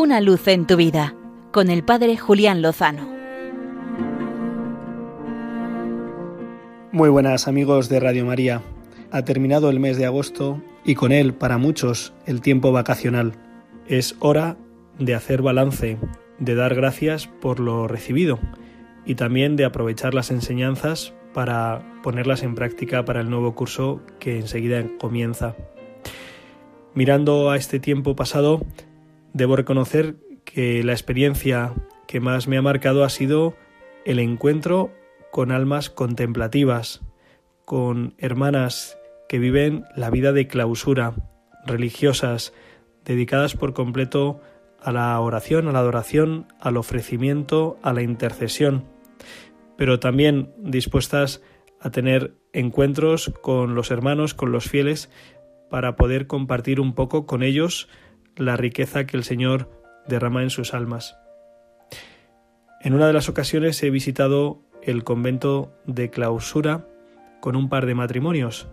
Una luz en tu vida con el Padre Julián Lozano. Muy buenas amigos de Radio María. Ha terminado el mes de agosto y con él, para muchos, el tiempo vacacional. Es hora de hacer balance, de dar gracias por lo recibido y también de aprovechar las enseñanzas para ponerlas en práctica para el nuevo curso que enseguida comienza. Mirando a este tiempo pasado, debo reconocer que la experiencia que más me ha marcado ha sido el encuentro con almas contemplativas, con hermanas que viven la vida de clausura, religiosas, dedicadas por completo a la oración, a la adoración, al ofrecimiento, a la intercesión, pero también dispuestas a tener encuentros con los hermanos, con los fieles, para poder compartir un poco con ellos la riqueza que el Señor derrama en sus almas. En una de las ocasiones he visitado el convento de clausura con un par de matrimonios.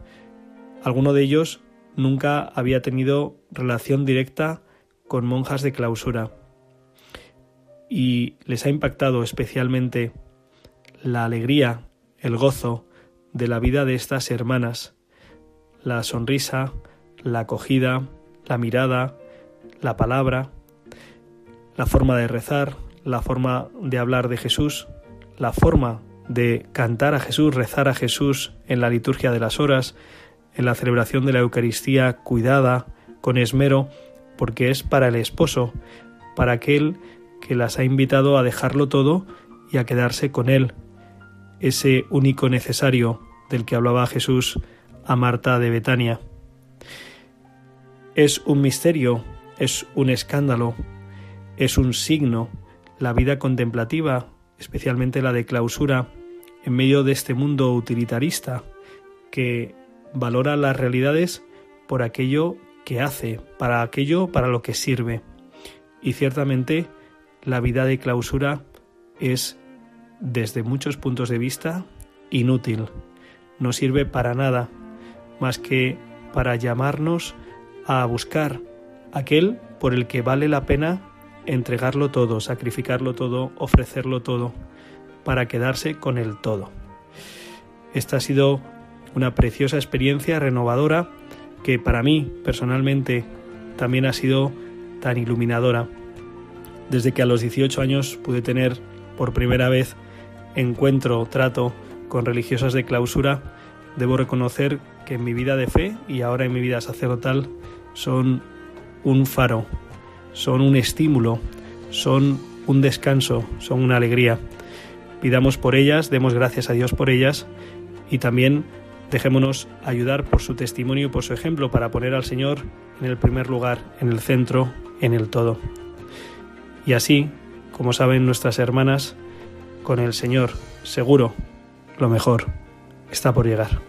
Alguno de ellos nunca había tenido relación directa con monjas de clausura y les ha impactado especialmente la alegría, el gozo de la vida de estas hermanas, la sonrisa, la acogida, la mirada, la palabra, la forma de rezar, la forma de hablar de Jesús, la forma de cantar a Jesús, rezar a Jesús en la liturgia de las horas, en la celebración de la Eucaristía cuidada, con esmero, porque es para el esposo, para aquel que las ha invitado a dejarlo todo y a quedarse con él, ese único necesario del que hablaba Jesús a Marta de Betania. Es un misterio, es un escándalo, es un signo, la vida contemplativa, especialmente la de clausura, en medio de este mundo utilitarista que valora las realidades por aquello que hace, para aquello para lo que sirve. Y ciertamente la vida de clausura es, desde muchos puntos de vista, inútil. No sirve para nada más que para llamarnos a buscar aquel por el que vale la pena entregarlo todo, sacrificarlo todo, ofrecerlo todo, para quedarse con el todo. Esta ha sido una preciosa experiencia renovadora que para mí personalmente también ha sido tan iluminadora. Desde que a los 18 años pude tener por primera vez encuentro, trato con religiosas de clausura, debo reconocer que en mi vida de fe y ahora en mi vida sacerdotal son un faro, son un estímulo, son un descanso, son una alegría. Pidamos por ellas, demos gracias a Dios por ellas y también dejémonos ayudar por su testimonio y por su ejemplo para poner al Señor en el primer lugar, en el centro, en el todo. Y así, como saben nuestras hermanas, con el Señor, seguro, lo mejor está por llegar.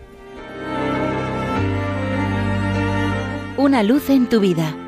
Una luz en tu vida